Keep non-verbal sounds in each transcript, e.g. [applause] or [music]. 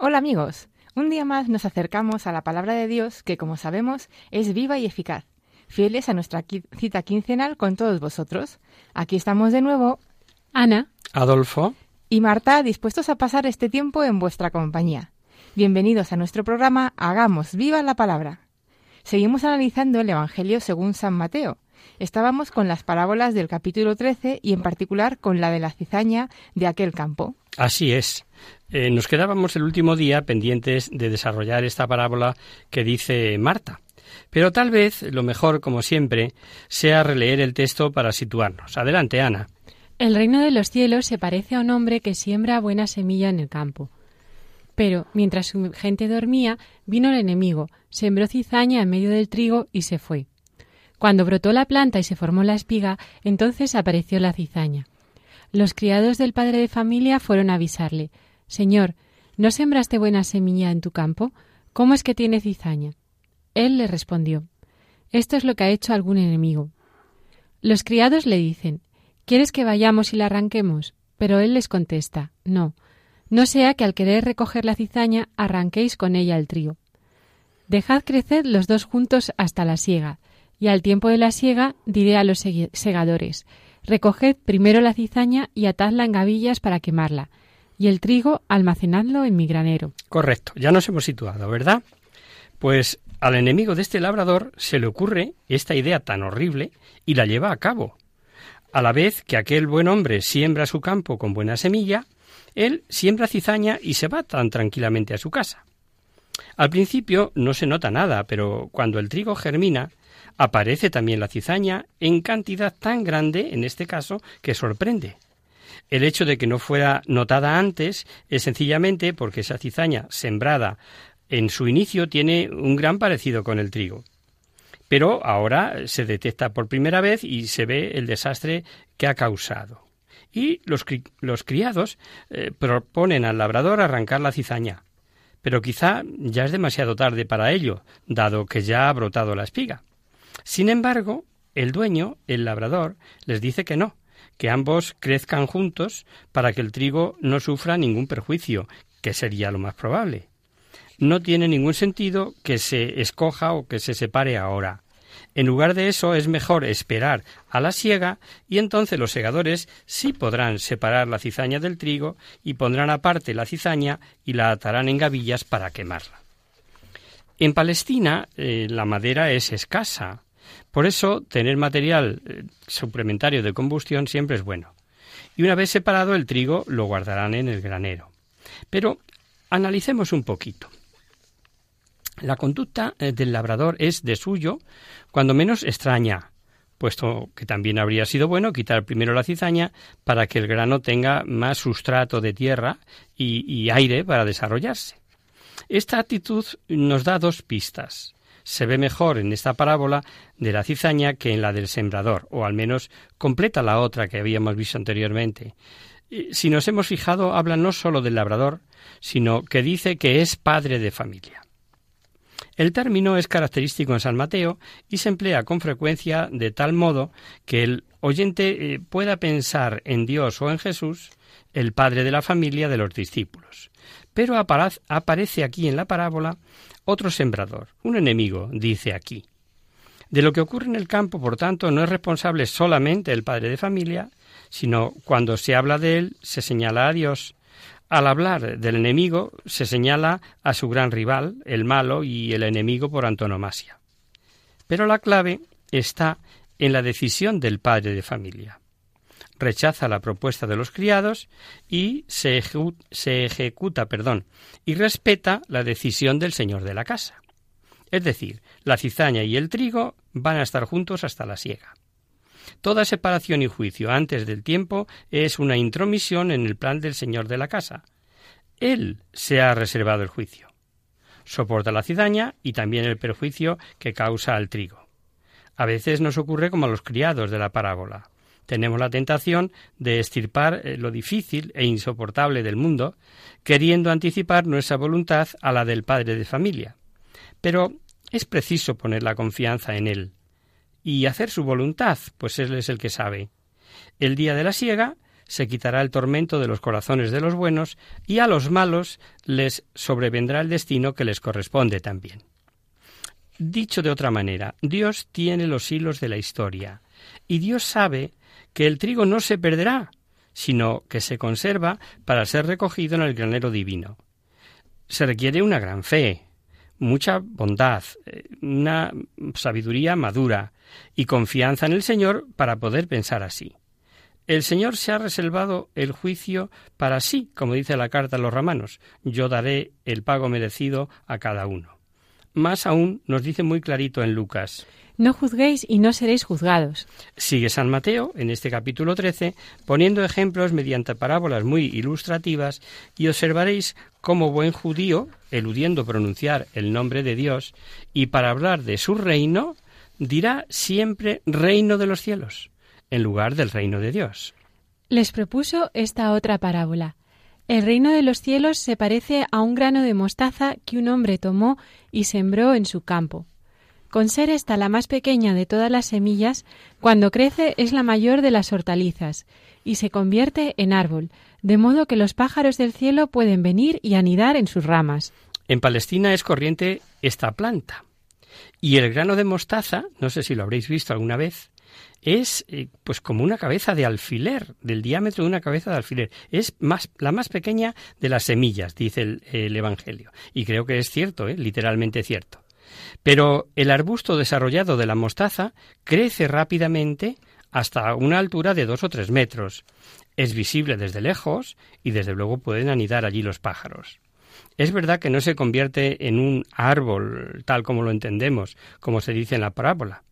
Hola amigos, un día más nos acercamos a la palabra de Dios que como sabemos es viva y eficaz, fieles a nuestra cita quincenal con todos vosotros. Aquí estamos de nuevo Ana, Adolfo, y Marta dispuestos a pasar este tiempo en vuestra compañía. Bienvenidos a nuestro programa Hagamos viva la palabra. Seguimos analizando el Evangelio según San Mateo. Estábamos con las parábolas del capítulo 13 y en particular con la de la cizaña de aquel campo. así es. Eh, nos quedábamos el último día pendientes de desarrollar esta parábola que dice Marta. Pero tal vez lo mejor, como siempre, sea releer el texto para situarnos. Adelante, Ana. el reino de los cielos se parece a un hombre que siembra buena semilla en el campo. Pero mientras su gente dormía, vino el enemigo, sembró cizaña en medio del trigo y se fue. Cuando brotó la planta y se formó la espiga, entonces apareció la cizaña. Los criados del padre de familia fueron a avisarle Señor, ¿no sembraste buena semilla en tu campo? ¿Cómo es que tiene cizaña? Él le respondió Esto es lo que ha hecho algún enemigo. Los criados le dicen ¿Quieres que vayamos y la arranquemos? Pero él les contesta No, no sea que al querer recoger la cizaña arranquéis con ella el trigo. Dejad crecer los dos juntos hasta la siega, y al tiempo de la siega diré a los segadores Recoged primero la cizaña y atadla en gavillas para quemarla, y el trigo almacenadlo en mi granero. Correcto, ya nos hemos situado, ¿verdad? Pues al enemigo de este labrador se le ocurre esta idea tan horrible y la lleva a cabo. A la vez que aquel buen hombre siembra su campo con buena semilla, él siembra cizaña y se va tan tranquilamente a su casa. Al principio no se nota nada, pero cuando el trigo germina, aparece también la cizaña en cantidad tan grande, en este caso, que sorprende. El hecho de que no fuera notada antes es sencillamente porque esa cizaña sembrada en su inicio tiene un gran parecido con el trigo. Pero ahora se detecta por primera vez y se ve el desastre que ha causado. Y los, cri- los criados eh, proponen al labrador arrancar la cizaña. Pero quizá ya es demasiado tarde para ello, dado que ya ha brotado la espiga. Sin embargo, el dueño, el labrador, les dice que no, que ambos crezcan juntos para que el trigo no sufra ningún perjuicio, que sería lo más probable. No tiene ningún sentido que se escoja o que se separe ahora. En lugar de eso es mejor esperar a la siega y entonces los segadores sí podrán separar la cizaña del trigo y pondrán aparte la cizaña y la atarán en gavillas para quemarla. En Palestina eh, la madera es escasa, por eso tener material eh, suplementario de combustión siempre es bueno. Y una vez separado el trigo lo guardarán en el granero. Pero analicemos un poquito. La conducta eh, del labrador es de suyo, cuando menos extraña, puesto que también habría sido bueno quitar primero la cizaña para que el grano tenga más sustrato de tierra y, y aire para desarrollarse. Esta actitud nos da dos pistas. Se ve mejor en esta parábola de la cizaña que en la del sembrador, o al menos completa la otra que habíamos visto anteriormente. Si nos hemos fijado, habla no solo del labrador, sino que dice que es padre de familia. El término es característico en San Mateo y se emplea con frecuencia de tal modo que el oyente eh, pueda pensar en Dios o en Jesús, el padre de la familia de los discípulos. Pero aparece aquí en la parábola otro sembrador, un enemigo, dice aquí. De lo que ocurre en el campo, por tanto, no es responsable solamente el padre de familia, sino cuando se habla de él se señala a Dios, Al hablar del enemigo se señala a su gran rival, el malo y el enemigo por antonomasia. Pero la clave está en la decisión del padre de familia. Rechaza la propuesta de los criados y se, se ejecuta, perdón, y respeta la decisión del señor de la casa. Es decir, la cizaña y el trigo van a estar juntos hasta la siega. Toda separación y juicio antes del tiempo es una intromisión en el plan del señor de la casa. Él se ha reservado el juicio. Soporta la cizaña y también el perjuicio que causa al trigo. A veces nos ocurre como a los criados de la parábola. Tenemos la tentación de estirpar eh, lo difícil e insoportable del mundo, queriendo anticipar nuestra voluntad a la del padre de familia. Pero es preciso poner la confianza en él y hacer su voluntad, pues él es el que sabe. El día de la siega se quitará el tormento de los corazones de los buenos y a los malos les sobrevendrá el destino que les corresponde también. Dicho de otra manera, Dios tiene los hilos de la historia y Dios sabe que el trigo no se perderá, sino que se conserva para ser recogido en el granero divino. Se requiere una gran fe, mucha bondad, eh, una sabiduría madura y confianza en el Señor para poder pensar así. El Señor se ha reservado el juicio para sí, como dice la carta a los romanos. Yo daré el pago merecido a cada uno. Más aún nos dice muy clarito en Lucas. No juzguéis y no seréis juzgados. Sigue San Mateo en este capítulo 13 poniendo ejemplos mediante parábolas muy ilustrativas y observaréis cómo buen judío, eludiendo pronunciar el nombre de Dios y para hablar de su reino, dirá siempre reino de los cielos en lugar del reino de Dios. Les propuso esta otra parábola. El reino de los cielos se parece a un grano de mostaza que un hombre tomó y sembró en su campo. Con ser esta la más pequeña de todas las semillas, cuando crece es la mayor de las hortalizas, y se convierte en árbol, de modo que los pájaros del cielo pueden venir y anidar en sus ramas. En Palestina es corriente esta planta. Y el grano de mostaza, no sé si lo habréis visto alguna vez, es eh, pues como una cabeza de alfiler, del diámetro de una cabeza de alfiler. Es más, la más pequeña de las semillas, dice el, Evangelio. Y creo que es cierto, ¿eh? literalmente cierto. Pero el arbusto desarrollado de la mostaza crece rápidamente hasta una altura de dos o tres metros. Es visible desde lejos y desde luego pueden anidar allí los pájaros. Es verdad que no se convierte en un árbol tal como lo entendemos, como se dice en la parábola.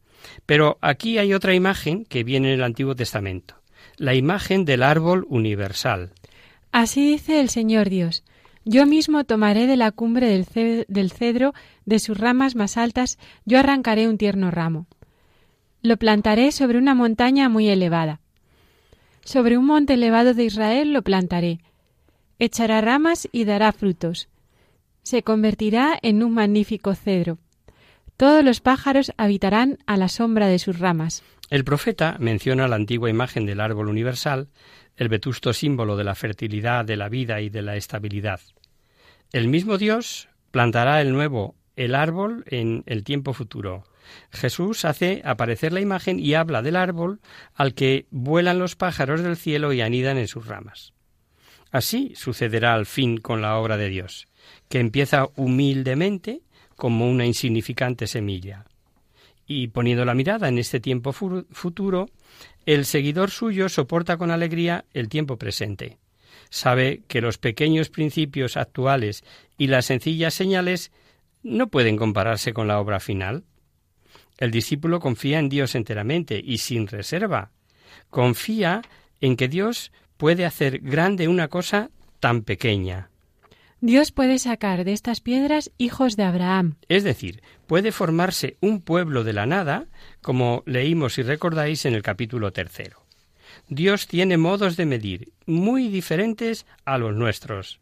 Pero aquí hay otra imagen que viene en el Antiguo Testamento, la imagen del árbol universal. Así dice el Señor Dios. Yo mismo tomaré de la cumbre del cedro, de sus ramas más altas, yo arrancaré un tierno ramo. Lo plantaré sobre una montaña muy elevada. Sobre un monte elevado de Israel lo plantaré. Echará ramas y dará frutos. Se convertirá en un magnífico cedro. Todos los pájaros habitarán a la sombra de sus ramas. El profeta menciona la antigua imagen del árbol universal, el vetusto símbolo de la fertilidad, de la vida y de la estabilidad. El mismo Dios plantará el nuevo, el árbol, en el tiempo futuro. Jesús hace aparecer la imagen y habla del árbol al que vuelan los pájaros del cielo y anidan en sus ramas. Así sucederá al fin con la obra de Dios, que empieza humildemente como una insignificante semilla. Y poniendo la mirada en este tiempo futuro, el seguidor suyo soporta con alegría el tiempo presente sabe que los pequeños principios actuales y las sencillas señales no pueden compararse con la obra final. El discípulo confía en Dios enteramente y sin reserva. Confía en que Dios puede hacer grande una cosa tan pequeña. Dios puede sacar de estas piedras hijos de Abraham. Es decir, puede formarse un pueblo de la nada, como leímos y recordáis en el capítulo tercero. Dios tiene modos de medir muy diferentes a los nuestros.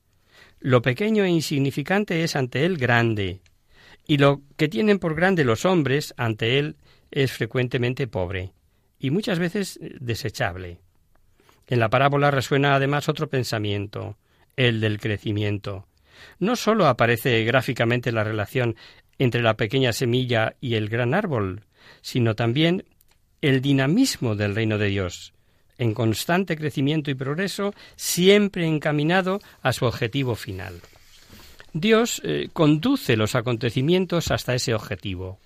Lo pequeño e insignificante es ante Él grande, y lo que tienen por grande los hombres ante Él es frecuentemente pobre, y muchas veces desechable. En la parábola resuena además otro pensamiento, el del crecimiento. No sólo aparece gráficamente la relación entre la pequeña semilla y el gran árbol, sino también el dinamismo del reino de Dios, en constante crecimiento y progreso, siempre encaminado a su objetivo final. Dios eh, conduce los acontecimientos hasta ese objetivo.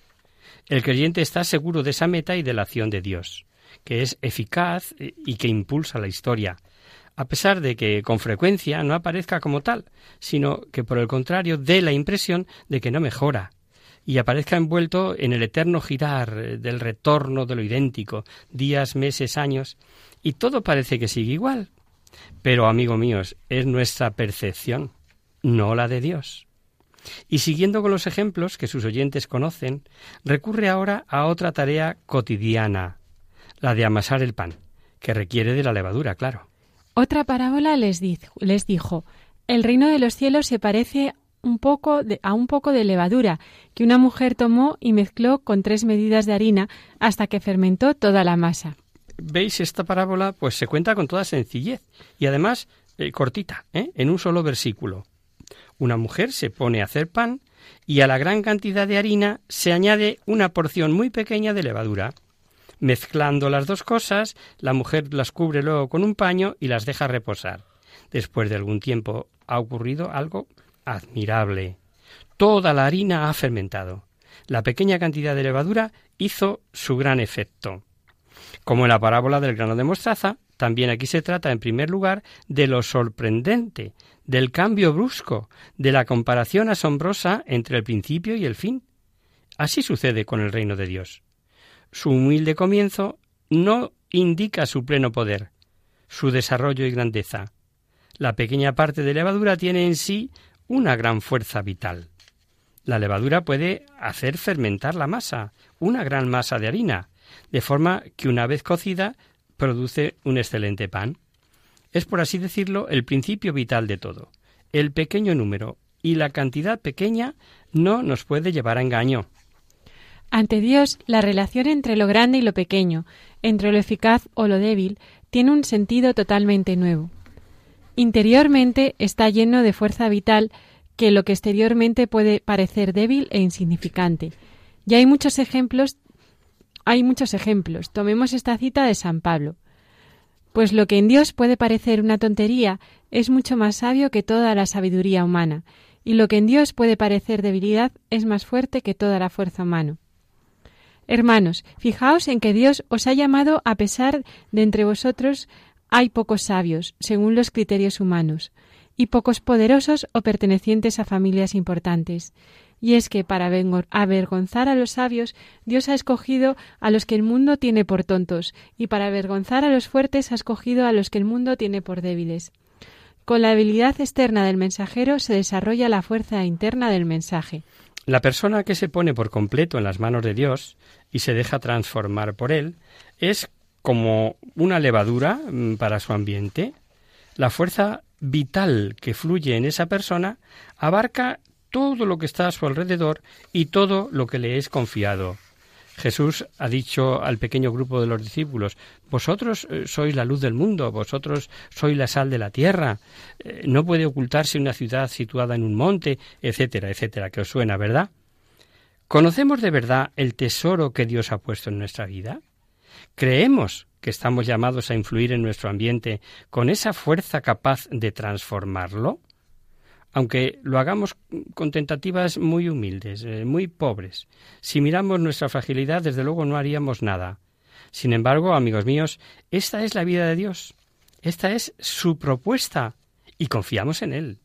El creyente está seguro de esa meta y de la acción de Dios, que es eficaz eh, y que impulsa la historia, a pesar de que con frecuencia no aparezca como tal, sino que por el contrario dé la impresión de que no mejora, y aparezca envuelto en el eterno girar del retorno de lo idéntico, días, meses, años, y todo parece que sigue igual. Pero, amigos míos, es nuestra percepción, no la de Dios. Y siguiendo con los ejemplos que sus oyentes conocen, recurre ahora a otra tarea cotidiana, la de amasar el pan, que requiere de la levadura, claro. Otra parábola les, dijo, el reino de los cielos se parece un poco a un poco de levadura que una mujer tomó y mezcló con tres medidas de harina hasta que fermentó toda la masa. ¿Veis esta parábola? Pues se cuenta con toda sencillez y además eh, cortita, ¿eh? en un solo versículo. Una mujer se pone a hacer pan y a la gran cantidad de harina se añade una porción muy pequeña de levadura. Mezclando las dos cosas, la mujer las cubre luego con un paño y las deja reposar. Después de algún tiempo ha ocurrido algo admirable. Toda la harina ha fermentado. La pequeña cantidad de levadura hizo su gran efecto. Como en la parábola del grano de mostaza, también aquí se trata, en primer lugar, de lo sorprendente, del cambio brusco, de la comparación asombrosa entre el principio y el fin. Así sucede con el reino de Dios. Su humilde comienzo no indica su pleno poder, su desarrollo y grandeza. La pequeña parte de levadura tiene en sí una gran fuerza vital. La levadura puede hacer fermentar la masa, una gran masa de harina, de forma que una vez cocida produce un excelente pan. Es, por así decirlo, el principio vital de todo. El pequeño número y la cantidad pequeña no nos puede llevar a engaño. Ante Dios, la relación entre lo grande y lo pequeño, entre lo eficaz o lo débil, tiene un sentido totalmente nuevo. Interiormente está lleno de fuerza vital que lo que exteriormente puede parecer débil e insignificante. Y hay muchos ejemplos, hay muchos ejemplos. Tomemos esta cita de San Pablo. Pues lo que en Dios puede parecer una tontería es mucho más sabio que toda la sabiduría humana, y lo que en Dios puede parecer debilidad es más fuerte que toda la fuerza humana. Hermanos, fijaos en que Dios os ha llamado a pesar de entre vosotros hay pocos sabios, según los criterios humanos, y pocos poderosos o pertenecientes a familias importantes. Y es que para avergonzar a los sabios, Dios ha escogido a los que el mundo tiene por tontos, y para avergonzar a los fuertes ha escogido a los que el mundo tiene por débiles. Con la habilidad externa del mensajero se desarrolla la fuerza interna del mensaje. La persona que se pone por completo en las manos de Dios y se deja transformar por Él es como una levadura mm, para su ambiente. La fuerza vital que fluye en esa persona abarca todo lo que está a su alrededor y todo lo que le es confiado. Jesús ha dicho al pequeño grupo de los discípulos, vosotros eh, sois la luz del mundo, vosotros sois la sal de la tierra, eh, no puede ocultarse una ciudad situada en un monte, etcétera, etcétera, que os suena, ¿verdad? ¿Conocemos de verdad el tesoro que Dios ha puesto en nuestra vida? ¿Creemos que estamos llamados a influir en nuestro ambiente con esa fuerza capaz de transformarlo? Aunque lo hagamos con tentativas muy humildes, eh, muy pobres. Si miramos nuestra fragilidad, desde luego no haríamos nada. Sin embargo, amigos míos, esta es la vida de Dios. Esta es su propuesta y confiamos en Él.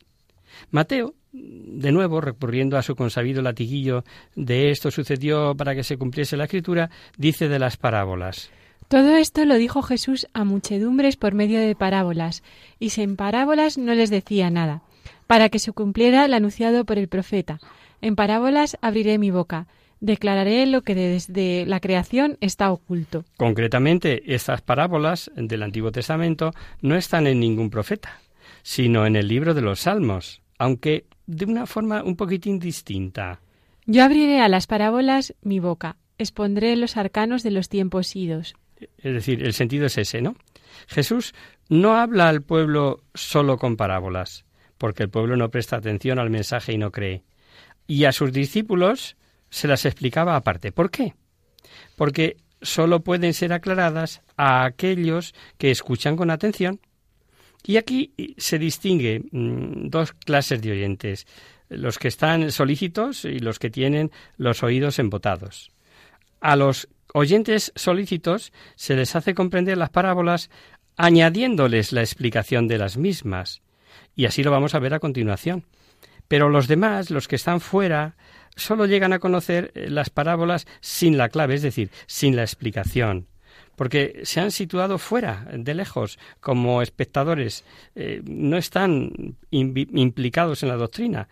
Mateo, de nuevo, recurriendo a su consabido latiguillo de esto sucedió para que se cumpliese la escritura, dice de las parábolas. Todo esto lo dijo Jesús a muchedumbres por medio de parábolas, y sin parábolas no les decía nada, para que se cumpliera el anunciado por el profeta. En parábolas abriré mi boca, declararé lo que desde la creación está oculto. Concretamente, estas parábolas del Antiguo Testamento no están en ningún profeta, sino en el libro de los Salmos, aunque de una forma un poquitín distinta. Yo abriré a las parábolas mi boca, expondré los arcanos de los tiempos idos. Es decir, el sentido es ese, ¿no? Jesús no habla al pueblo solo con parábolas, porque el pueblo no presta atención al mensaje y no cree. Y a sus discípulos se las explicaba aparte. ¿Por qué? Porque solo pueden ser aclaradas a aquellos que escuchan con atención. Y aquí se distingue mm, dos clases de oyentes, los que están solícitos y los que tienen los oídos embotados. A los oyentes solícitos se les hace comprender las parábolas añadiéndoles la explicación de las mismas. Y así lo vamos a ver a continuación. Pero los demás, los que están fuera, solo llegan a conocer eh, las parábolas sin la clave, es decir, sin la explicación porque se han situado fuera, de lejos, como espectadores, eh, no están implicados en la doctrina.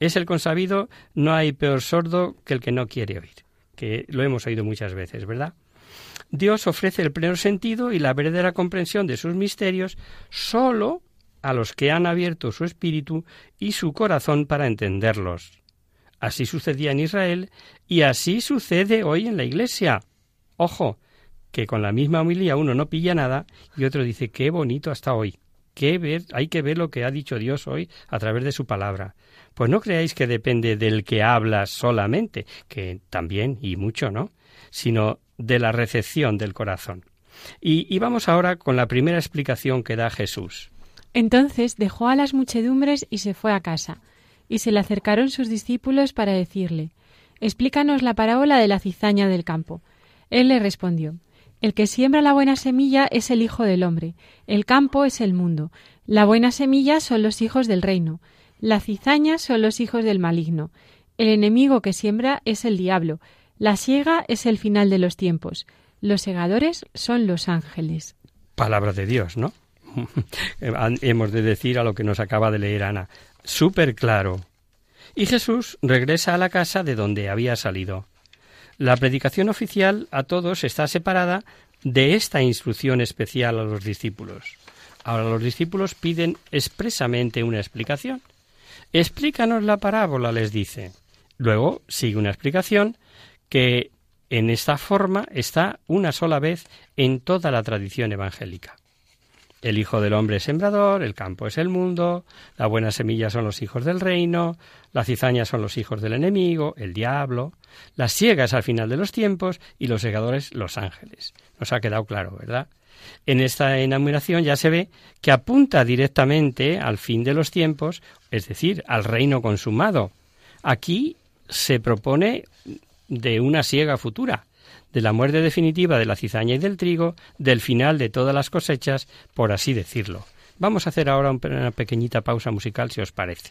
Es el consabido, no hay peor sordo que el que no quiere oír, que lo hemos oído muchas veces, ¿verdad? Dios ofrece el pleno sentido y la verdadera comprensión de sus misterios sólo a los que han abierto su espíritu y su corazón para entenderlos. Así sucedía en Israel y así sucede hoy en la Iglesia. Ojo, que con la misma homilía uno no pilla nada y otro dice qué bonito hasta hoy. Qué ver, hay que ver lo que ha dicho Dios hoy a través de su palabra. Pues no creáis que depende del que habla solamente, que también y mucho, ¿no? Sino de la recepción del corazón. Y, y vamos ahora con la primera explicación que da Jesús. Entonces dejó a las muchedumbres y se fue a casa. Y se le acercaron sus discípulos para decirle, Explícanos la parábola de la cizaña del campo. Él le respondió, El que siembra la buena semilla es el Hijo del Hombre, el campo es el mundo, la buena semilla son los hijos del reino, la cizaña son los hijos del maligno, el enemigo que siembra es el diablo, la siega es el final de los tiempos, los segadores son los ángeles. Palabra de Dios, ¿no? [laughs] Hemos de decir a lo que nos acaba de leer Ana súper claro. Y Jesús regresa a la casa de donde había salido. La predicación oficial a todos está separada de esta instrucción especial a los discípulos. Ahora los discípulos piden expresamente una explicación. Explícanos la parábola, les dice. Luego sigue una explicación que en esta forma está una sola vez en toda la tradición evangélica. El Hijo del Hombre es sembrador, el campo es el mundo, la buena semilla son los hijos del reino, la cizaña son los hijos del enemigo, el diablo, las ciegas al final de los tiempos y los segadores los ángeles. Nos ha quedado claro, ¿verdad? En esta enumeración ya se ve que apunta directamente al fin de los tiempos, es decir, al reino consumado. Aquí se propone de una siega futura, de la muerte definitiva de la cizaña y del trigo, del final de todas las cosechas, por así decirlo. Vamos a hacer ahora una pequeñita pausa musical, si os parece.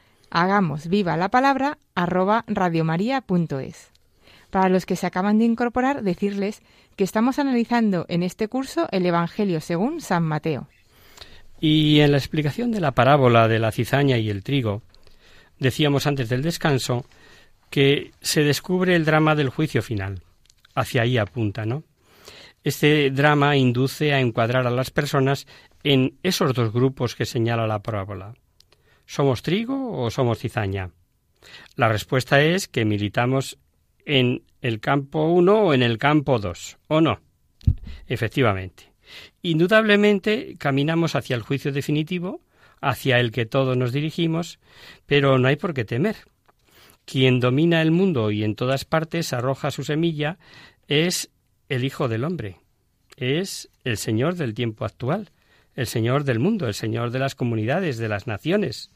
hagamos viva la palabra arroba radiomaria.es. Para los que se acaban de incorporar, decirles que estamos analizando en este curso el Evangelio según San Mateo. Y en la explicación de la parábola de la cizaña y el trigo, decíamos antes del descanso que se descubre el drama del juicio final. Hacia ahí apunta, ¿no? Este drama induce a encuadrar a las personas en esos dos grupos que señala la parábola. ¿Somos trigo o somos cizaña? La respuesta es que militamos en el campo 1 o en el campo 2, ¿o no? Efectivamente. Indudablemente caminamos hacia el juicio definitivo, hacia el que todos nos dirigimos, pero no hay por qué temer. Quien domina el mundo y en todas partes arroja su semilla es el Hijo del Hombre, es el Señor del tiempo actual, el Señor del mundo, el Señor de las comunidades, de las naciones.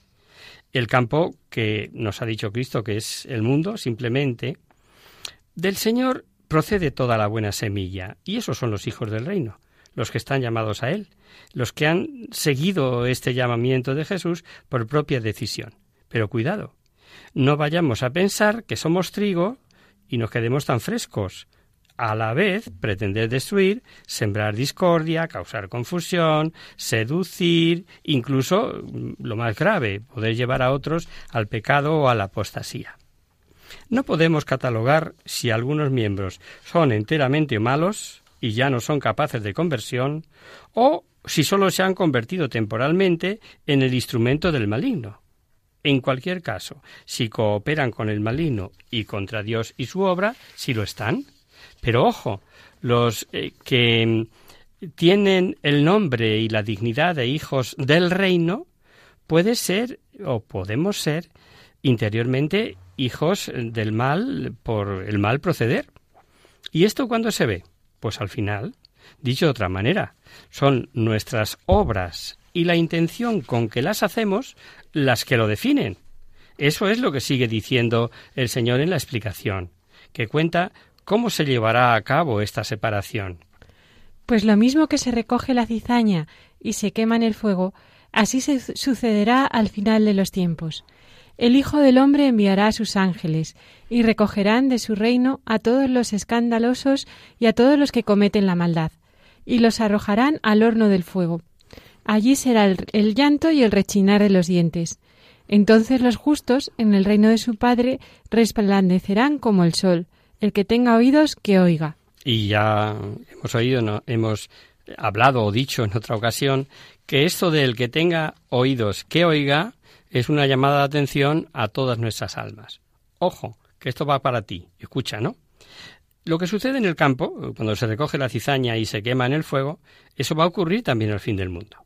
El campo que nos ha dicho Cristo que es el mundo, simplemente, del Señor procede toda la buena semilla, y esos son los hijos del reino, los que están llamados a Él, los que han seguido este llamamiento de Jesús por propia decisión. Pero cuidado, no vayamos a pensar que somos trigo y nos quedemos tan frescos, a la vez pretender destruir, sembrar discordia, causar confusión, seducir, incluso mm, lo más grave, poder llevar a otros al pecado o a la apostasía. No podemos catalogar si algunos miembros son enteramente malos y ya no son capaces de conversión, o si solo se han convertido temporalmente en el instrumento del maligno. En cualquier caso, si cooperan con el maligno y contra Dios y su obra, si lo están, pero ojo, los eh, que tienen el nombre y la dignidad de hijos del reino, puede ser o podemos ser interiormente hijos del mal por el mal proceder. ¿Y esto cuándo se ve? Pues al final, dicho de otra manera, son nuestras obras y la intención con que las hacemos las que lo definen. Eso es lo que sigue diciendo el Señor en la explicación, que cuenta ¿Cómo se llevará a cabo esta separación? Pues lo mismo que se recoge la cizaña y se quema en el fuego, así se sucederá al final de los tiempos. El Hijo del Hombre enviará a sus ángeles, y recogerán de su reino a todos los escandalosos y a todos los que cometen la maldad, y los arrojarán al horno del fuego. Allí será el, el llanto y el rechinar de los dientes. Entonces los justos, en el reino de su Padre, resplandecerán como el sol. El que tenga oídos, que oiga. Y ya hemos oído, ¿no? hemos hablado o dicho en otra ocasión que esto del que tenga oídos, que oiga, es una llamada de atención a todas nuestras almas. Ojo, que esto va para ti. Escucha, ¿no? Lo que sucede en el campo, cuando se recoge la cizaña y se quema en el fuego, eso va a ocurrir también al fin del mundo.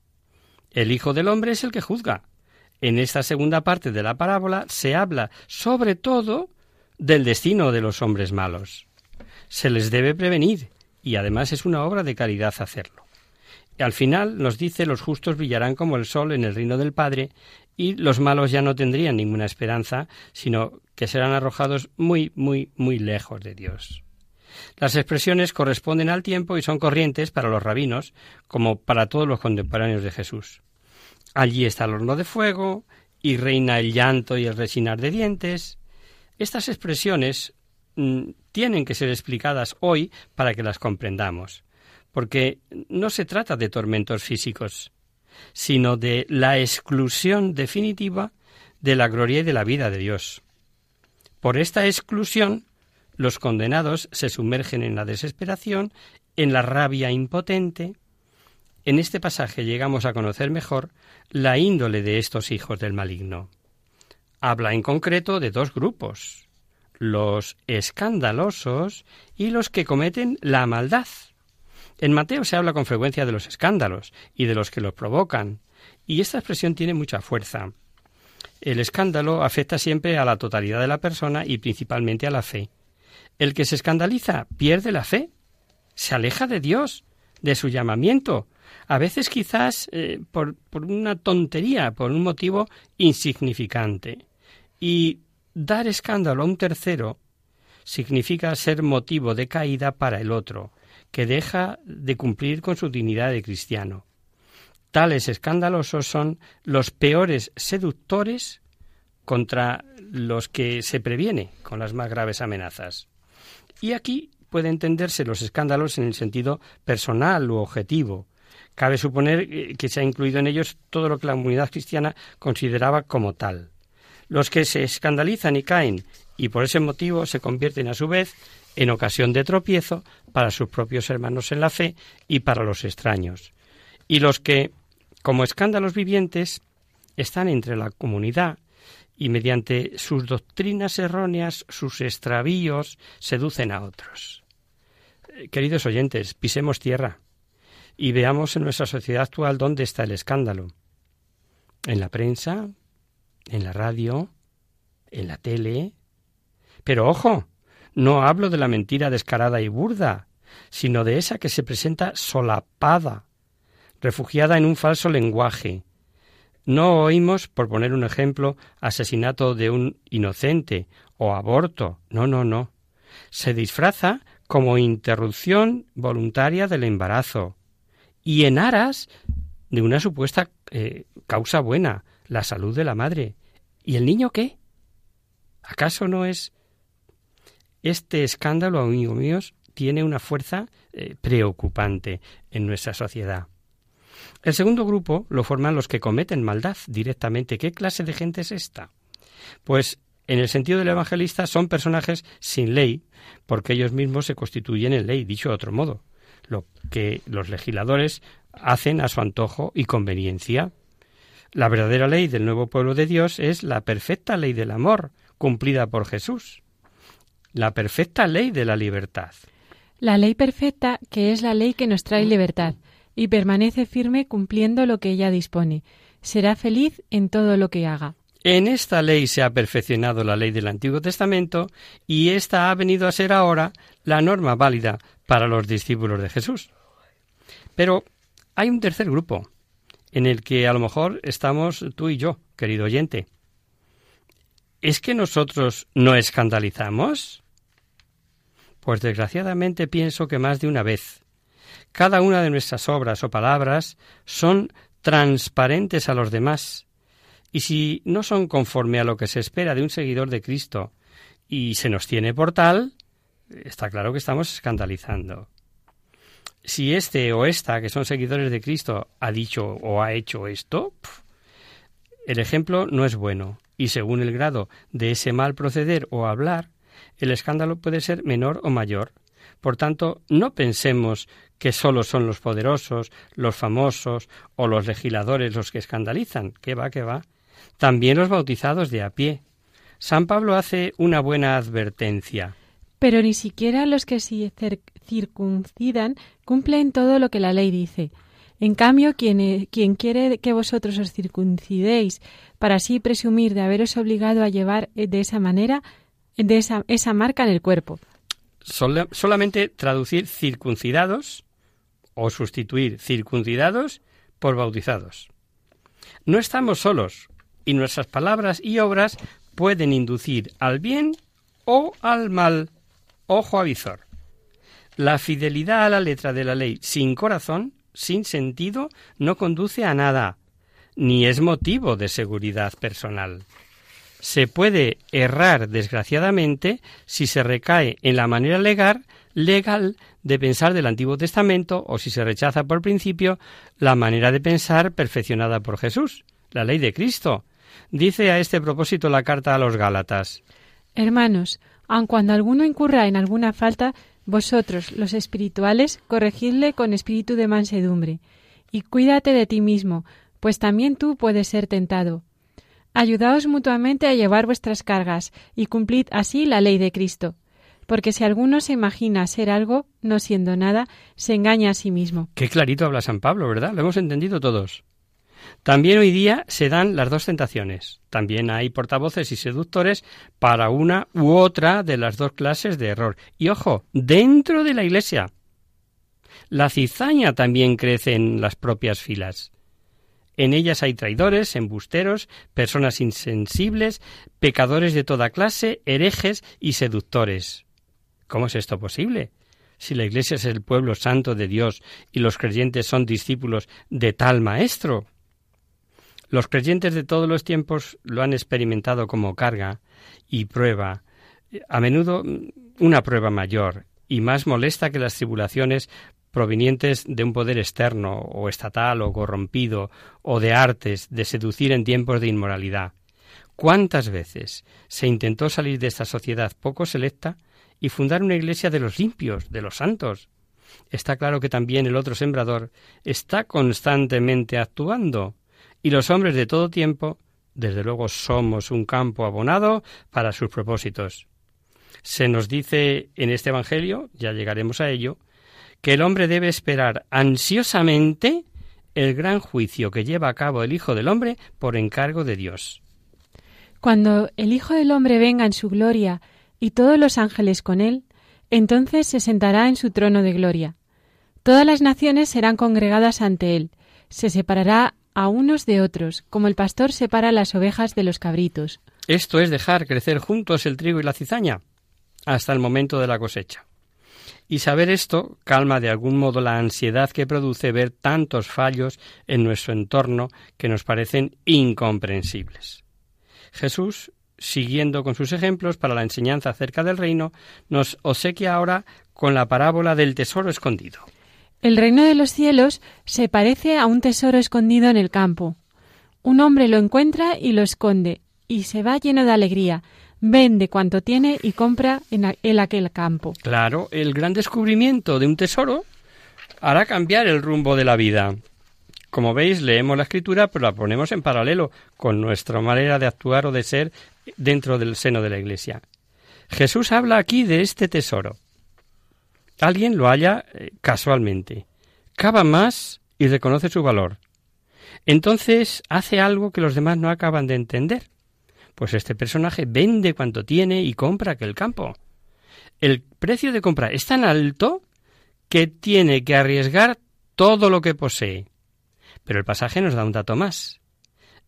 El Hijo del Hombre es el que juzga. En esta segunda parte de la parábola se habla sobre todo del destino de los hombres malos. Se les debe prevenir y además es una obra de caridad hacerlo. Al final nos dice los justos brillarán como el sol en el reino del Padre y los malos ya no tendrían ninguna esperanza, sino que serán arrojados muy, muy, muy lejos de Dios. Las expresiones corresponden al tiempo y son corrientes para los rabinos, como para todos los contemporáneos de Jesús. Allí está el horno de fuego, y reina el llanto y el rechinar de dientes, estas expresiones mm, tienen que ser explicadas hoy para que las comprendamos, porque no se trata de tormentos físicos, sino de la exclusión definitiva de la gloria y de la vida de Dios. Por esta exclusión, los condenados se sumergen en la desesperación, en la rabia impotente. En este pasaje llegamos a conocer mejor la índole de estos hijos del maligno. Habla en concreto de dos grupos, los escandalosos y los que cometen la maldad. En Mateo se habla con frecuencia de los escándalos y de los que los provocan, y esta expresión tiene mucha fuerza. el escándalo afecta siempre a la totalidad de la persona y principalmente a la fe. El que se escandaliza pierde la fe, se aleja de Dios, de su llamamiento, a veces quizás eh, por, por una tontería, por un motivo insignificante. Y dar escándalo a un tercero significa ser motivo de caída para el otro, que deja de cumplir con su dignidad de cristiano. Tales escandalosos son los peores seductores contra los que se previene con las más graves amenazas. Y aquí puede entenderse los escándalos en el sentido personal u objetivo. Cabe suponer eh, que se ha incluido en ellos todo lo que la comunidad cristiana consideraba como tal. Los que se escandalizan y caen y por ese motivo se convierten a su vez en ocasión de tropiezo para sus propios hermanos en la fe y para los extraños. Y los que, como escándalos vivientes, están entre la comunidad y mediante sus doctrinas erróneas, sus extravíos, seducen a otros. Eh, queridos oyentes, pisemos tierra y veamos en nuestra sociedad actual dónde está el escándalo. En la prensa, en la radio, en la tele. Pero ojo, no hablo de la mentira descarada y burda, sino de esa que se presenta solapada, refugiada en un falso lenguaje, no oímos, por poner un ejemplo, asesinato de un inocente o aborto. No, no, no. Se disfraza como interrupción voluntaria del embarazo y en aras de una supuesta eh, causa buena, la salud de la madre. ¿Y el niño qué? ¿Acaso no es este escándalo, amigos míos, tiene una fuerza eh, preocupante en nuestra sociedad? El segundo grupo lo forman los que cometen maldad directamente. ¿Qué clase de gente es esta? Pues en el sentido del evangelista son personajes sin ley, porque ellos mismos se constituyen en ley, dicho de otro modo, lo que los legisladores hacen a su antojo y conveniencia. La verdadera ley del nuevo pueblo de Dios es la perfecta ley del amor, cumplida por Jesús, la perfecta ley de la libertad. La ley perfecta, que es la ley que nos trae libertad, y permanece firme cumpliendo lo que ella dispone. Será feliz en todo lo que haga. En esta ley se ha perfeccionado la ley del Antiguo Testamento y esta ha venido a ser ahora la norma válida para los discípulos de Jesús. Pero hay un tercer grupo, en el que a lo mejor estamos tú y yo, querido oyente. ¿Es que nosotros no escandalizamos? Pues desgraciadamente pienso que más de una vez. Cada una de nuestras obras o palabras son transparentes a los demás. Y si no son conforme a lo que se espera de un seguidor de Cristo y se nos tiene por tal, está claro que estamos escandalizando. Si este o esta, que son seguidores de Cristo, ha dicho o ha hecho esto, el ejemplo no es bueno, y según el grado de ese mal proceder o hablar, el escándalo puede ser menor o mayor. Por tanto, no pensemos que solo son los poderosos, los famosos o los legisladores los que escandalizan. ¿Qué va, qué va? También los bautizados de a pie. San Pablo hace una buena advertencia. Pero ni siquiera los que se circuncidan cumplen todo lo que la ley dice. En cambio, quien, eh, quien, quiere que vosotros os circuncidéis para así presumir de haberos obligado a llevar eh, de esa manera de esa, esa marca en el cuerpo. solamente traducir circuncidados o sustituir circuncidados por bautizados. No estamos solos y nuestras palabras y obras pueden inducir al bien o al mal. Ojo avisor. La fidelidad a la letra de la ley sin corazón, sin sentido, no conduce a nada, ni es motivo de seguridad personal. Se puede errar, desgraciadamente, si se recae en la manera legal, legal de pensar del Antiguo Testamento o si se rechaza por principio la manera de pensar perfeccionada por Jesús, la ley de Cristo. Dice a este propósito la carta a los Gálatas. Hermanos, aun cuando alguno incurra en alguna falta, vosotros, los espirituales, corregidle con espíritu de mansedumbre. Y cuídate de ti mismo, pues también tú puedes ser tentado. Ayudaos mutuamente a llevar vuestras cargas, y cumplid así la ley de Cristo porque si alguno se imagina ser algo, no siendo nada, se engaña a sí mismo. Qué clarito habla San Pablo, ¿verdad? Lo hemos entendido todos. También hoy día se dan las dos tentaciones. También hay portavoces y seductores para una u otra de las dos clases de error. Y ojo, dentro de la Iglesia. La cizaña también crece en las propias filas. En ellas hay traidores, embusteros, personas insensibles, pecadores de toda clase, herejes y seductores. ¿Cómo es esto posible? Si la Iglesia es el pueblo santo de Dios y los creyentes son discípulos de tal Maestro. Los creyentes de todos los tiempos lo han experimentado como carga y prueba, a menudo una prueba mayor y más molesta que las tribulaciones provenientes de un poder externo o estatal o corrompido o de artes de seducir en tiempos de inmoralidad. ¿Cuántas veces se intentó salir de esta sociedad poco selecta y fundar una iglesia de los limpios, de los santos? Está claro que también el otro sembrador está constantemente actuando y los hombres de todo tiempo, desde luego, somos un campo abonado para sus propósitos. Se nos dice en este Evangelio, ya llegaremos a ello, que el hombre debe esperar ansiosamente el gran juicio que lleva a cabo el Hijo del Hombre por encargo de Dios. Cuando el Hijo del Hombre venga en su gloria y todos los ángeles con él, entonces se sentará en su trono de gloria. Todas las naciones serán congregadas ante él, se separará a unos de otros, como el pastor separa las ovejas de los cabritos. Esto es dejar crecer juntos el trigo y la cizaña hasta el momento de la cosecha. Y saber esto calma de algún modo la ansiedad que produce ver tantos fallos en nuestro entorno que nos parecen incomprensibles. Jesús, siguiendo con sus ejemplos para la enseñanza acerca del reino, nos obsequia ahora con la parábola del tesoro escondido. El reino de los cielos se parece a un tesoro escondido en el campo. Un hombre lo encuentra y lo esconde, y se va lleno de alegría, vende cuanto tiene y compra en, aquel campo. Claro, el gran descubrimiento de un tesoro hará cambiar el rumbo de la vida. Como veis, leemos la escritura, pero la ponemos en paralelo con nuestra manera de actuar o de ser dentro del seno de la Iglesia. Jesús habla aquí de este tesoro. Alguien lo halla eh, casualmente, cava más y reconoce su valor. Entonces hace algo que los demás no acaban de entender. Pues este personaje vende cuanto tiene y compra aquel campo. El precio de compra es tan alto que tiene que arriesgar todo lo que posee. Pero el pasaje nos da un dato más.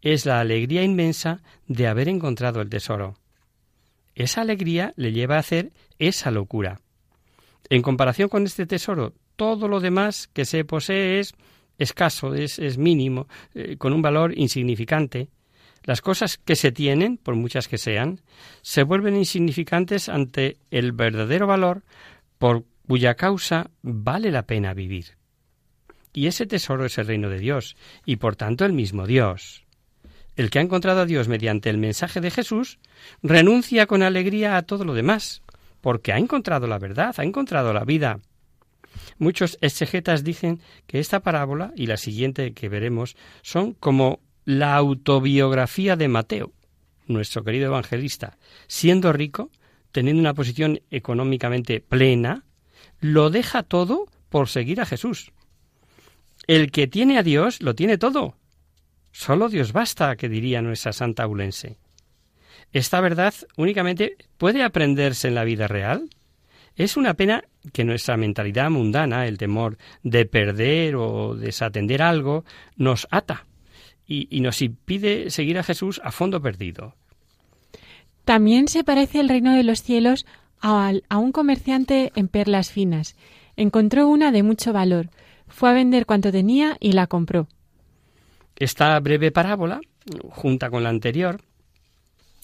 Es la alegría inmensa de haber encontrado el tesoro. Esa alegría le lleva a hacer esa locura. En comparación con este tesoro, todo lo demás que se posee es escaso, es, mínimo, eh, con un valor insignificante. Las cosas que se tienen, por muchas que sean, se vuelven insignificantes ante el verdadero valor por cuya causa vale la pena vivir. Y ese tesoro es el reino de Dios, y por tanto el mismo Dios. El que ha encontrado a Dios mediante el mensaje de Jesús renuncia con alegría a todo lo demás, porque ha encontrado la verdad, ha encontrado la vida. Muchos exegetas dicen que esta parábola y la siguiente que veremos son como la autobiografía de Mateo, nuestro querido evangelista. Siendo rico, teniendo una posición económicamente plena, lo deja todo por seguir a Jesús. El que tiene a Dios lo tiene todo. Solo Dios basta, que diría nuestra santa aulense. ¿Esta verdad únicamente puede aprenderse en la vida real? Es una pena que nuestra mentalidad mundana, el temor de perder o desatender algo, nos ata y, nos impide seguir a Jesús a fondo perdido. También se parece el reino de los cielos a, a un comerciante en perlas finas. Encontró una de mucho valor, fue a vender cuanto tenía y la compró. Esta breve parábola, junta con la anterior,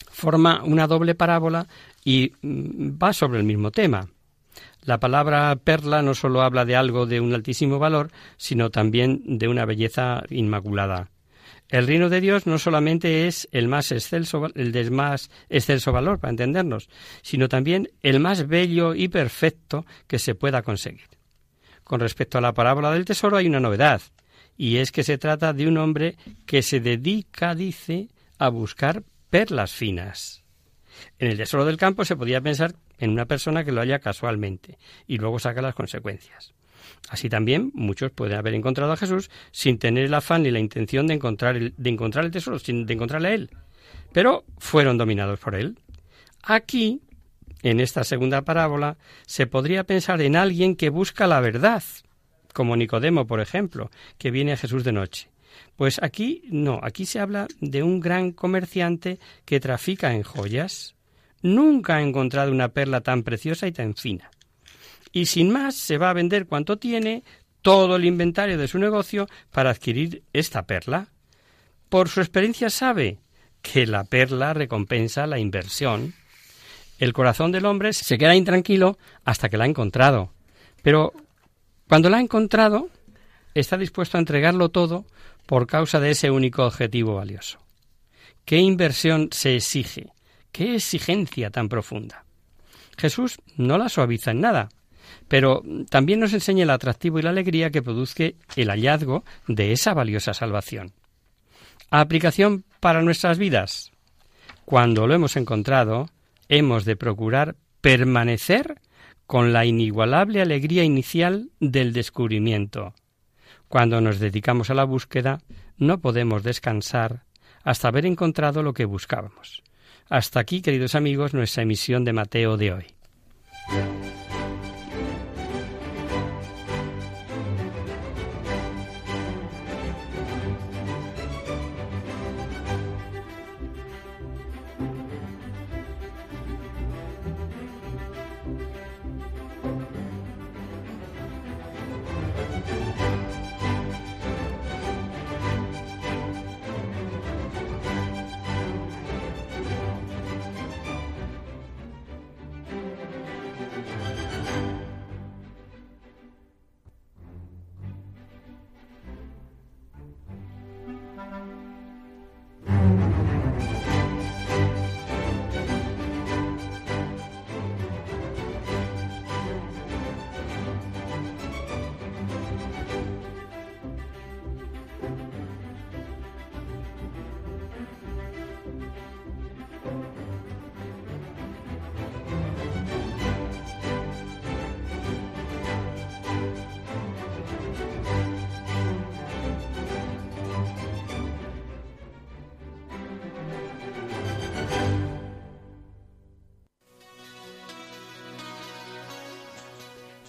forma una doble parábola y mm, va sobre el mismo tema. La palabra perla no solo habla de algo de un altísimo valor, sino también de una belleza inmaculada. El reino de Dios no solamente es el más excelso, el de más excelso valor, para entendernos, sino también el más bello y perfecto que se pueda conseguir. Con respecto a la parábola del tesoro hay una novedad, y es que se trata de un hombre que se dedica, dice, a buscar perlas finas. En el tesoro del campo se podía pensar en una persona que lo haya casualmente y luego saca las consecuencias. Así también muchos pueden haber encontrado a Jesús sin tener el afán ni la intención de encontrar el, de encontrar el tesoro, sin de encontrarle a él. Pero fueron dominados por él. Aquí, en esta segunda parábola, se podría pensar en alguien que busca la verdad, como Nicodemo, por ejemplo, que viene a Jesús de noche. Pues aquí no, aquí se habla de un gran comerciante que trafica en joyas. Nunca ha encontrado una perla tan preciosa y tan fina y sin más se va a vender cuanto tiene, todo el inventario de su negocio para adquirir esta perla. Por su experiencia sabe que la perla recompensa la inversión. El corazón del hombre se queda intranquilo hasta que la ha encontrado. Pero cuando la ha encontrado, está dispuesto a entregarlo todo por causa de ese único objetivo valioso. ¿Qué inversión se exige? ¿Qué exigencia tan profunda? Jesús no la suaviza en nada pero también nos enseña el atractivo y la alegría que produce el hallazgo de esa valiosa salvación. Aplicación para nuestras vidas. Cuando lo hemos encontrado, hemos de procurar permanecer con la inigualable alegría inicial del descubrimiento. Cuando nos dedicamos a la búsqueda, no podemos descansar hasta haber encontrado lo que buscábamos. Hasta aquí, queridos amigos, nuestra emisión de Mateo de hoy.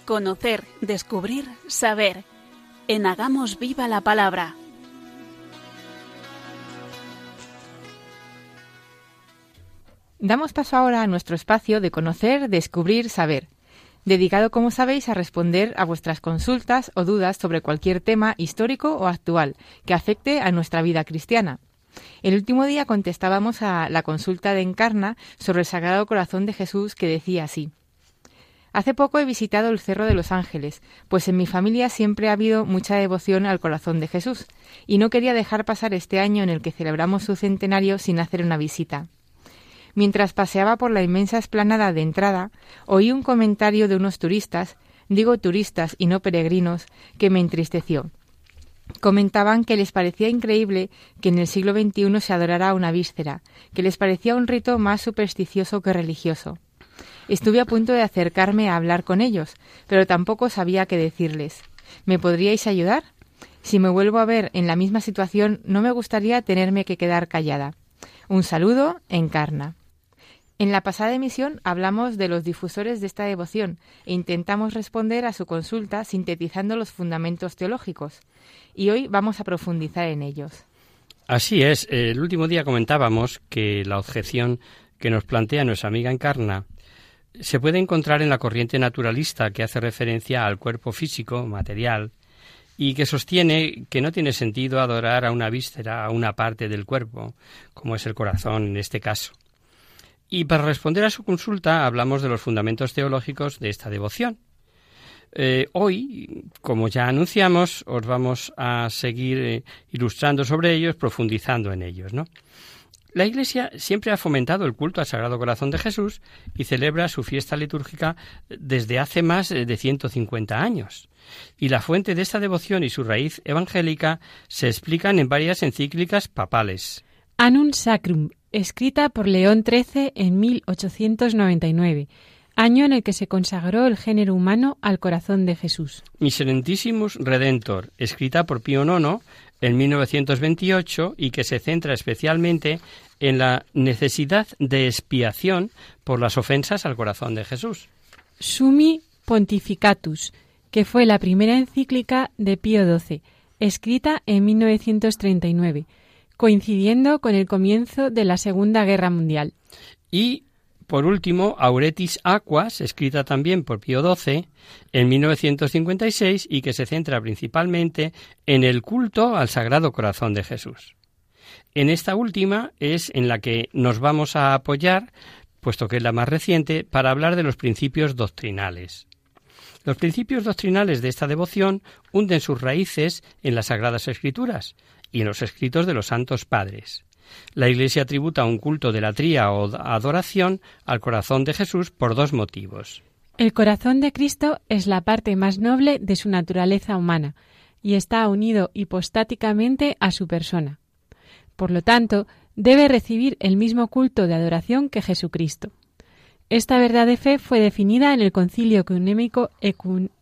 Conocer, descubrir, saber. En Hagamos Viva la Palabra. Damos paso ahora a nuestro espacio de conocer, descubrir, saber, dedicado, como sabéis, a responder a vuestras consultas o dudas sobre cualquier tema histórico o actual que afecte a nuestra vida cristiana. El último día contestábamos a la consulta de Encarna sobre el Sagrado Corazón de Jesús que decía así. Hace poco he visitado el Cerro de los Ángeles, pues en mi familia siempre ha habido mucha devoción al corazón de Jesús, y no quería dejar pasar este año en el que celebramos su centenario sin hacer una visita. Mientras paseaba por la inmensa esplanada de entrada, oí un comentario de unos turistas, digo turistas y no peregrinos, que me entristeció. Comentaban que les parecía increíble que en el siglo XXI se adorara una víscera, que les parecía un rito más supersticioso que religioso. Estuve a punto de acercarme a hablar con ellos, pero tampoco sabía qué decirles. ¿Me podríais ayudar? Si me vuelvo a ver en la misma situación, no me gustaría tenerme que quedar callada. Un saludo, Encarna. En la pasada emisión hablamos de los difusores de esta devoción e intentamos responder a su consulta sintetizando los fundamentos teológicos. Y hoy vamos a profundizar en ellos. Así es. El último día comentábamos que la objeción que nos plantea nuestra amiga Encarna se puede encontrar en la corriente naturalista que hace referencia al cuerpo físico, material, y que sostiene que no tiene sentido adorar a una víscera, a una parte del cuerpo, como es el corazón en este caso. Y para responder a su consulta hablamos de los fundamentos teológicos de esta devoción. Eh, hoy, como ya anunciamos, os vamos a seguir eh, ilustrando sobre ellos, profundizando en ellos, ¿no? La Iglesia siempre ha fomentado el culto al Sagrado Corazón de Jesús y celebra su fiesta litúrgica desde hace más de 150 años. Y la fuente de esta devoción y su raíz evangélica se explican en varias encíclicas papales. Anum Sacrum, escrita por León XIII en 1899, año en el que se consagró el género humano al corazón de Jesús. Miserentissimus Redentor, escrita por Pío IX en 1928 y que se centra especialmente en la necesidad de expiación por las ofensas al corazón de Jesús. Sumi Pontificatus, que fue la primera encíclica de Pío XII, escrita en 1939, coincidiendo con el comienzo de la Segunda Guerra Mundial. Y por último, Auretis Aquas, escrita también por Pío XII en 1956 y que se centra principalmente en el culto al Sagrado Corazón de Jesús. En esta última es en la que nos vamos a apoyar, puesto que es la más reciente, para hablar de los principios doctrinales. Los principios doctrinales de esta devoción hunden sus raíces en las Sagradas Escrituras y en los escritos de los santos padres. La Iglesia tributa un culto de la tría o adoración al corazón de Jesús por dos motivos. El corazón de Cristo es la parte más noble de su naturaleza humana y está unido hipostáticamente a su persona. Por lo tanto, debe recibir el mismo culto de adoración que Jesucristo. Esta verdad de fe fue definida en el Concilio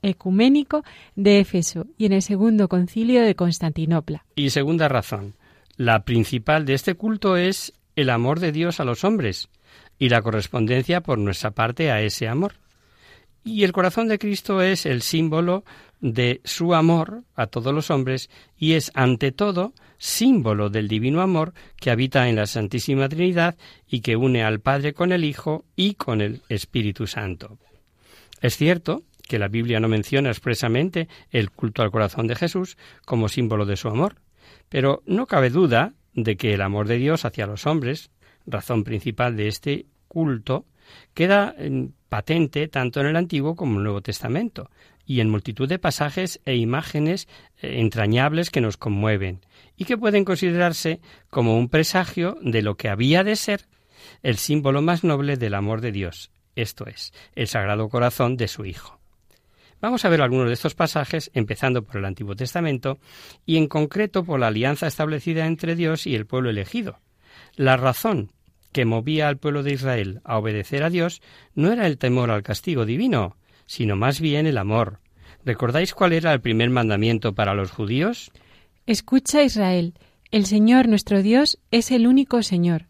Ecuménico de Éfeso y en el Segundo Concilio de Constantinopla. Y segunda razón, la principal de este culto es el amor de Dios a los hombres y la correspondencia por nuestra parte a ese amor. Y el corazón de Cristo es el símbolo de su amor a todos los hombres y es, ante todo, símbolo del divino amor que habita en la Santísima Trinidad y que une al Padre con el Hijo y con el Espíritu Santo. Es cierto que la Biblia no menciona expresamente el culto al corazón de Jesús como símbolo de su amor, pero no cabe duda de que el amor de Dios hacia los hombres, razón principal de este culto, queda patente tanto en el Antiguo como en el Nuevo Testamento, y en multitud de pasajes e imágenes eh, entrañables que nos conmueven, y que pueden considerarse como un presagio de lo que había de ser el símbolo más noble del amor de Dios, esto es, el Sagrado Corazón de su Hijo. Vamos a ver algunos de estos pasajes, empezando por el Antiguo Testamento y en concreto por la alianza establecida entre Dios y el pueblo elegido. La razón que movía al pueblo de Israel a obedecer a Dios no era el temor al castigo divino, sino más bien el amor. ¿Recordáis cuál era el primer mandamiento para los judíos? Escucha Israel, el Señor nuestro Dios es el único Señor.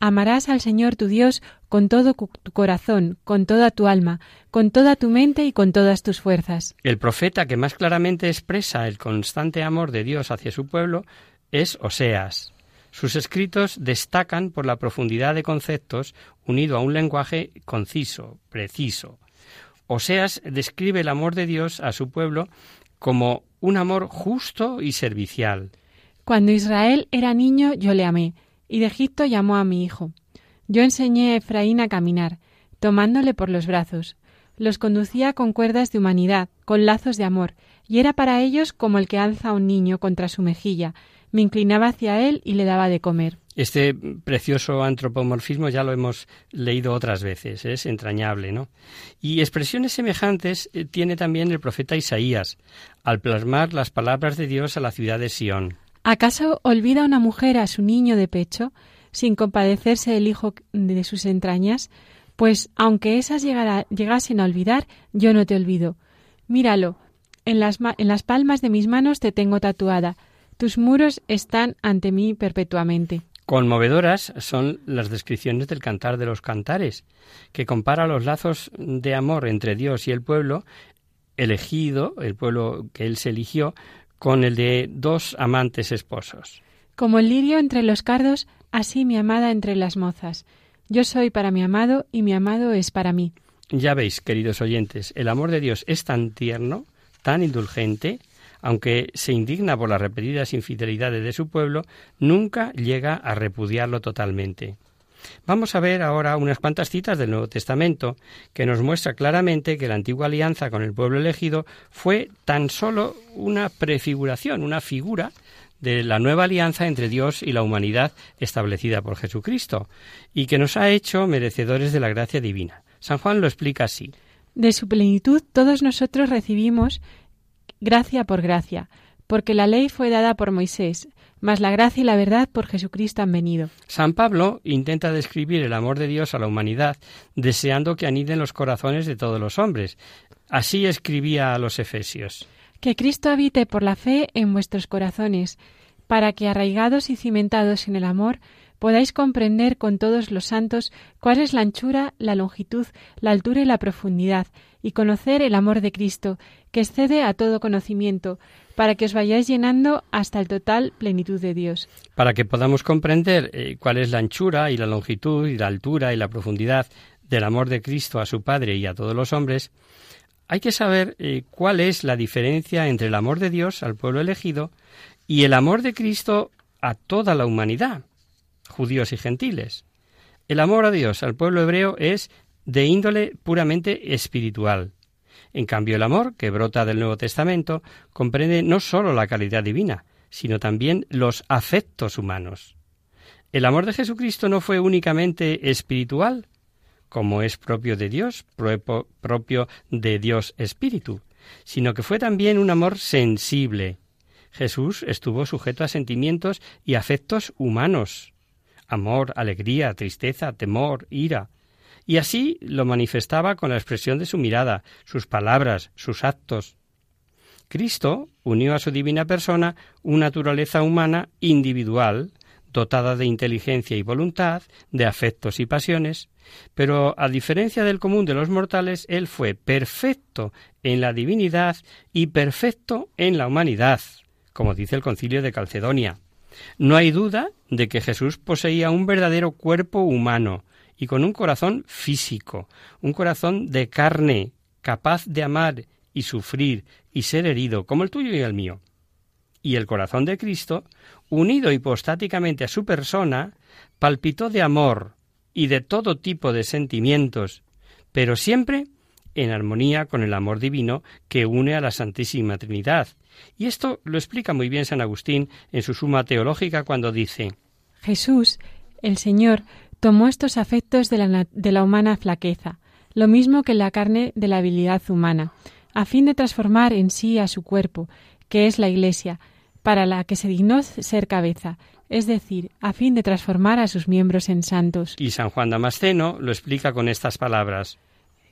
Amarás al Señor tu Dios con todo tu corazón, con toda tu alma, con toda tu mente y con todas tus fuerzas. El profeta que más claramente expresa el constante amor de Dios hacia su pueblo es Oseas. Sus escritos destacan por la profundidad de conceptos unido a un lenguaje conciso, preciso. Oseas describe el amor de Dios a su pueblo como un amor justo y servicial. Cuando Israel era niño yo le amé y de Egipto llamó a mi hijo. Yo enseñé a Efraín a caminar, tomándole por los brazos. Los conducía con cuerdas de humanidad, con lazos de amor, y era para ellos como el que alza a un niño contra su mejilla. Me inclinaba hacia él y le daba de comer. Este precioso antropomorfismo ya lo hemos leído otras veces, es entrañable, ¿no? Y expresiones semejantes eh, tiene también el profeta Isaías, al plasmar las palabras de Dios a la ciudad de Sión. ¿Acaso olvida una mujer a su niño de pecho sin compadecerse del hijo de sus entrañas? Pues aunque esas llegasen a olvidar, yo no te olvido. Míralo, en las, en las palmas de mis manos te tengo tatuada. Tus muros están ante mí perpetuamente. Conmovedoras son las descripciones del Cantar de los Cantares, que compara los lazos de amor entre Dios y el pueblo elegido, el pueblo que él se eligió, con el de dos amantes esposos. Como el lirio entre los cardos, así mi amada entre las mozas. Yo soy para mi amado y mi amado es para mí. Ya veis, queridos oyentes, el amor de Dios es tan tierno, tan indulgente, aunque se indigna por las repetidas infidelidades de su pueblo, nunca llega a repudiarlo totalmente. Vamos a ver ahora unas cuantas citas del Nuevo Testamento que nos muestra claramente que la antigua alianza con el pueblo elegido fue tan solo una prefiguración, una figura de la nueva alianza entre Dios y la humanidad establecida por Jesucristo, y que nos ha hecho merecedores de la gracia divina. San Juan lo explica así. De su plenitud todos nosotros recibimos gracia por gracia, porque la ley fue dada por Moisés, mas la gracia y la verdad por Jesucristo han venido. San Pablo intenta describir el amor de Dios a la humanidad, deseando que aniden los corazones de todos los hombres. Así escribía a los Efesios. Que Cristo habite por la fe en vuestros corazones, para que arraigados y cimentados en el amor, podáis comprender con todos los santos cuál es la anchura, la longitud, la altura y la profundidad, y conocer el amor de Cristo, que excede a todo conocimiento, para que os vayáis llenando hasta el total plenitud de Dios. Para que podamos comprender eh, cuál es la anchura y la longitud y la altura y la profundidad del amor de Cristo a su Padre y a todos los hombres, hay que saber eh, cuál es la diferencia entre el amor de Dios al pueblo elegido y el amor de Cristo a toda la humanidad judíos y gentiles. El amor a Dios al pueblo hebreo es de índole puramente espiritual. En cambio, el amor, que brota del Nuevo Testamento, comprende no sólo la calidad divina, sino también los afectos humanos. El amor de Jesucristo no fue únicamente espiritual, como es propio de Dios, propio de Dios Espíritu, sino que fue también un amor sensible. Jesús estuvo sujeto a sentimientos y afectos humanos amor, alegría, tristeza, temor, ira. Y así lo manifestaba con la expresión de su mirada, sus palabras, sus actos. Cristo unió a su divina persona una naturaleza humana individual, dotada de inteligencia y voluntad, de afectos y pasiones, pero a diferencia del común de los mortales, Él fue perfecto en la divinidad y perfecto en la humanidad, como dice el concilio de Calcedonia. No hay duda de que Jesús poseía un verdadero cuerpo humano y con un corazón físico, un corazón de carne, capaz de amar y sufrir y ser herido, como el tuyo y el mío. Y el corazón de Cristo, unido hipostáticamente a su persona, palpitó de amor y de todo tipo de sentimientos, pero siempre en armonía con el amor divino que une a la Santísima Trinidad. Y esto lo explica muy bien San Agustín en su Suma Teológica cuando dice Jesús, el Señor, tomó estos afectos de la, de la humana flaqueza, lo mismo que la carne de la habilidad humana, a fin de transformar en sí a su cuerpo, que es la Iglesia, para la que se dignó ser cabeza, es decir, a fin de transformar a sus miembros en santos. Y San Juan Damasceno lo explica con estas palabras.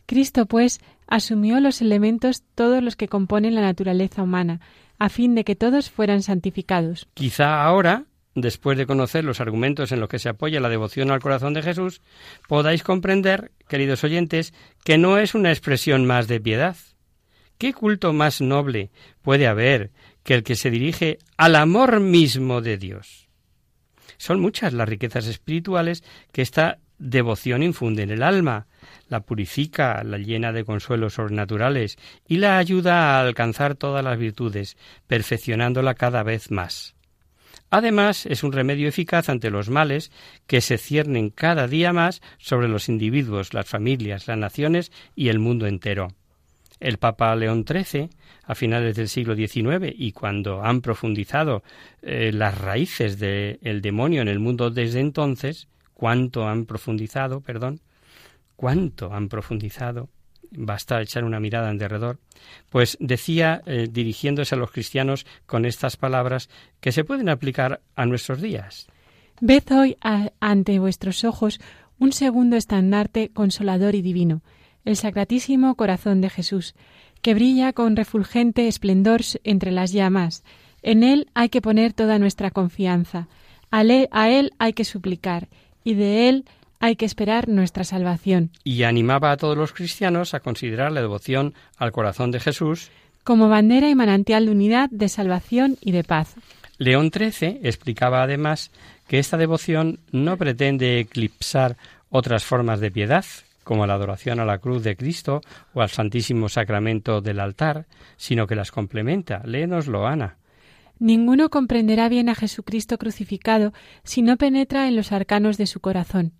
Cristo, pues, asumió los elementos todos los que componen la naturaleza humana, a fin de que todos fueran santificados. Quizá ahora, después de conocer los argumentos en los que se apoya la devoción al corazón de Jesús, podáis comprender, queridos oyentes, que no es una expresión más de piedad. ¿Qué culto más noble puede haber que el que se dirige al amor mismo de Dios? Son muchas las riquezas espirituales que esta devoción infunde en el alma, la purifica, la llena de consuelos sobrenaturales y la ayuda a alcanzar todas las virtudes, perfeccionándola cada vez más. Además, es un remedio eficaz ante los males que se ciernen cada día más sobre los individuos, las familias, las naciones y el mundo entero. El Papa León XIII, a finales del siglo XIX, y cuando han profundizado eh, las raíces del demonio en el mundo desde entonces, cuánto han profundizado, perdón, cuánto han profundizado, basta echar una mirada en derredor, pues decía, eh, dirigiéndose a los cristianos con estas palabras que se pueden aplicar a nuestros días. Ved hoy ante vuestros ojos un segundo estandarte consolador y divino, el Sacratísimo Corazón de Jesús, que brilla con refulgente esplendor entre las llamas. En él hay que poner toda nuestra confianza, a él hay que suplicar, y de él hay que esperar nuestra salvación. Y animaba a todos los cristianos a considerar la devoción al corazón de Jesús como bandera y manantial de unidad, de salvación y de paz. León XIII explicaba además que esta devoción no pretende eclipsar otras formas de piedad, como la adoración a la cruz de Cristo o al Santísimo Sacramento del altar, sino que las complementa. Léenoslo, Ana. Ninguno comprenderá bien a Jesucristo crucificado si no penetra en los arcanos de su corazón.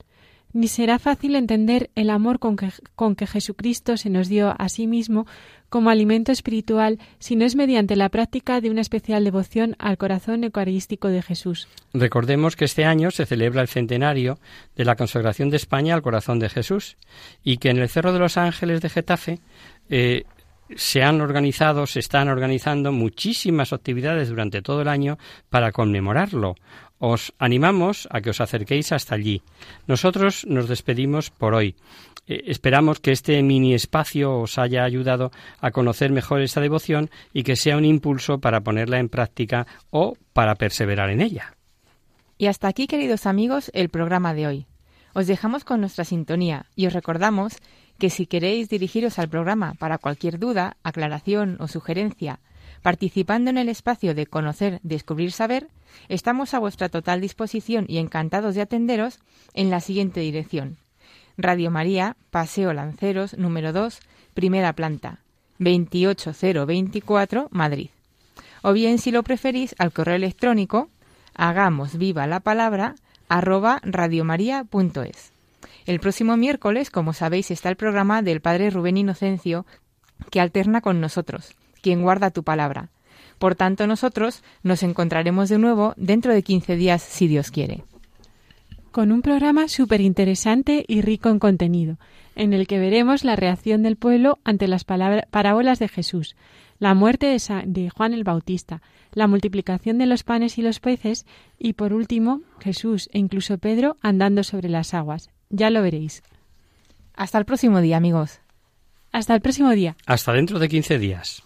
Ni será fácil entender el amor con que, con que Jesucristo se nos dio a sí mismo como alimento espiritual si no es mediante la práctica de una especial devoción al corazón eucarístico de Jesús. Recordemos que este año se celebra el centenario de la consagración de España al corazón de Jesús y que en el Cerro de los Ángeles de Getafe eh, se han organizado, se están organizando muchísimas actividades durante todo el año para conmemorarlo. Os animamos a que os acerquéis hasta allí. Nosotros nos despedimos por hoy. Eh, esperamos que este mini espacio os haya ayudado a conocer mejor esta devoción y que sea un impulso para ponerla en práctica o para perseverar en ella. Y hasta aquí, queridos amigos, el programa de hoy. Os dejamos con nuestra sintonía y os recordamos que si queréis dirigiros al programa para cualquier duda, aclaración o sugerencia, participando en el espacio de Conocer, Descubrir, Saber, estamos a vuestra total disposición y encantados de atenderos en la siguiente dirección. Radio María, Paseo Lanceros, número 2, primera planta, 28024, Madrid. O bien, si lo preferís, al correo electrónico hagamos viva la palabra arroba radiomaria.es. El próximo miércoles, como sabéis, está el programa del Padre Rubén Inocencio, que alterna con nosotros, quien guarda tu palabra. Por tanto, nosotros nos encontraremos de nuevo dentro de 15 días, si Dios quiere. Con un programa súper interesante y rico en contenido, en el que veremos la reacción del pueblo ante las parábolas de Jesús, la muerte de, de Juan el Bautista, la multiplicación de los panes y los peces y, por último, Jesús e incluso Pedro andando sobre las aguas. Ya lo veréis. Hasta el próximo día, amigos. Hasta el próximo día. Hasta dentro de 15 días.